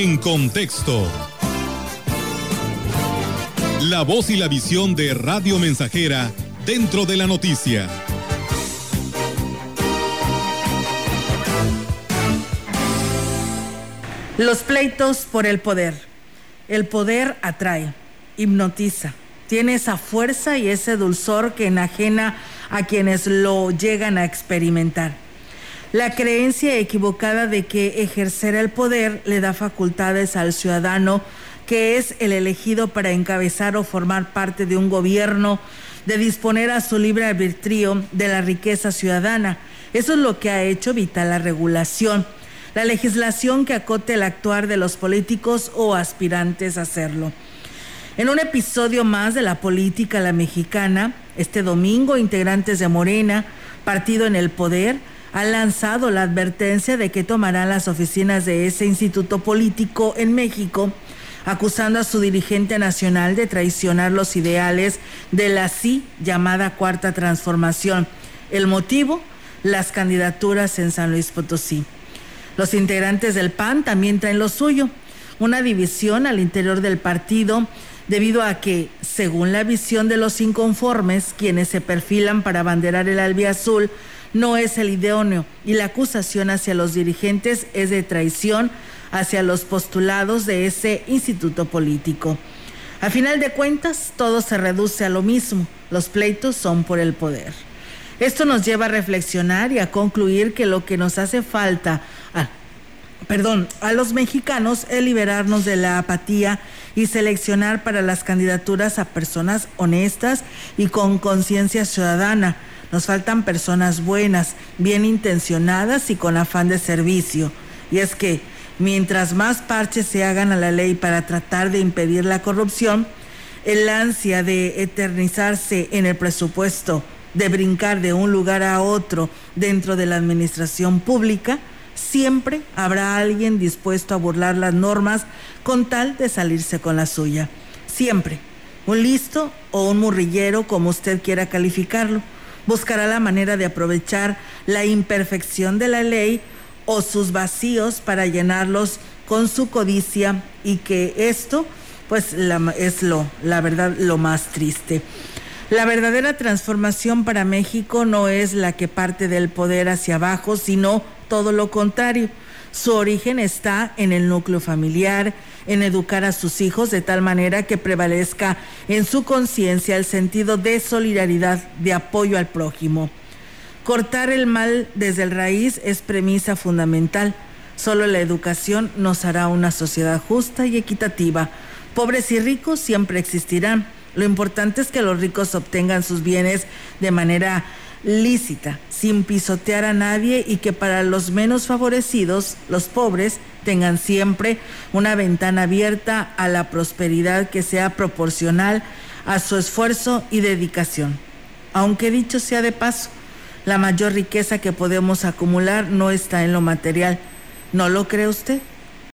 En contexto. La voz y la visión de Radio Mensajera dentro de la noticia. Los pleitos por el poder. El poder atrae, hipnotiza, tiene esa fuerza y ese dulzor que enajena a quienes lo llegan a experimentar. La creencia equivocada de que ejercer el poder le da facultades al ciudadano que es el elegido para encabezar o formar parte de un gobierno, de disponer a su libre arbitrio de la riqueza ciudadana. Eso es lo que ha hecho vital la regulación, la legislación que acote el actuar de los políticos o aspirantes a hacerlo. En un episodio más de la política la mexicana, este domingo integrantes de Morena, partido en el poder, han lanzado la advertencia de que tomarán las oficinas de ese instituto político en México, acusando a su dirigente nacional de traicionar los ideales de la sí llamada cuarta transformación. El motivo, las candidaturas en San Luis Potosí. Los integrantes del PAN también traen lo suyo, una división al interior del partido debido a que, según la visión de los inconformes, quienes se perfilan para abanderar el albiazul, no es el idóneo y la acusación hacia los dirigentes es de traición hacia los postulados de ese instituto político. A final de cuentas, todo se reduce a lo mismo, los pleitos son por el poder. Esto nos lleva a reflexionar y a concluir que lo que nos hace falta, perdón, a los mexicanos es liberarnos de la apatía y seleccionar para las candidaturas a personas honestas y con conciencia ciudadana. Nos faltan personas buenas, bien intencionadas y con afán de servicio. Y es que mientras más parches se hagan a la ley para tratar de impedir la corrupción, el ansia de eternizarse en el presupuesto, de brincar de un lugar a otro dentro de la administración pública, siempre habrá alguien dispuesto a burlar las normas con tal de salirse con la suya. Siempre. Un listo o un murrillero, como usted quiera calificarlo, buscará la manera de aprovechar la imperfección de la ley o sus vacíos para llenarlos con su codicia y que esto pues es lo la verdad lo más triste. La verdadera transformación para México no es la que parte del poder hacia abajo, sino todo lo contrario. Su origen está en el núcleo familiar, en educar a sus hijos de tal manera que prevalezca en su conciencia el sentido de solidaridad, de apoyo al prójimo. Cortar el mal desde el raíz es premisa fundamental. Solo la educación nos hará una sociedad justa y equitativa. Pobres y ricos siempre existirán. Lo importante es que los ricos obtengan sus bienes de manera lícita, sin pisotear a nadie y que para los menos favorecidos, los pobres, tengan siempre una ventana abierta a la prosperidad que sea proporcional a su esfuerzo y dedicación. Aunque dicho sea de paso, la mayor riqueza que podemos acumular no está en lo material. ¿No lo cree usted?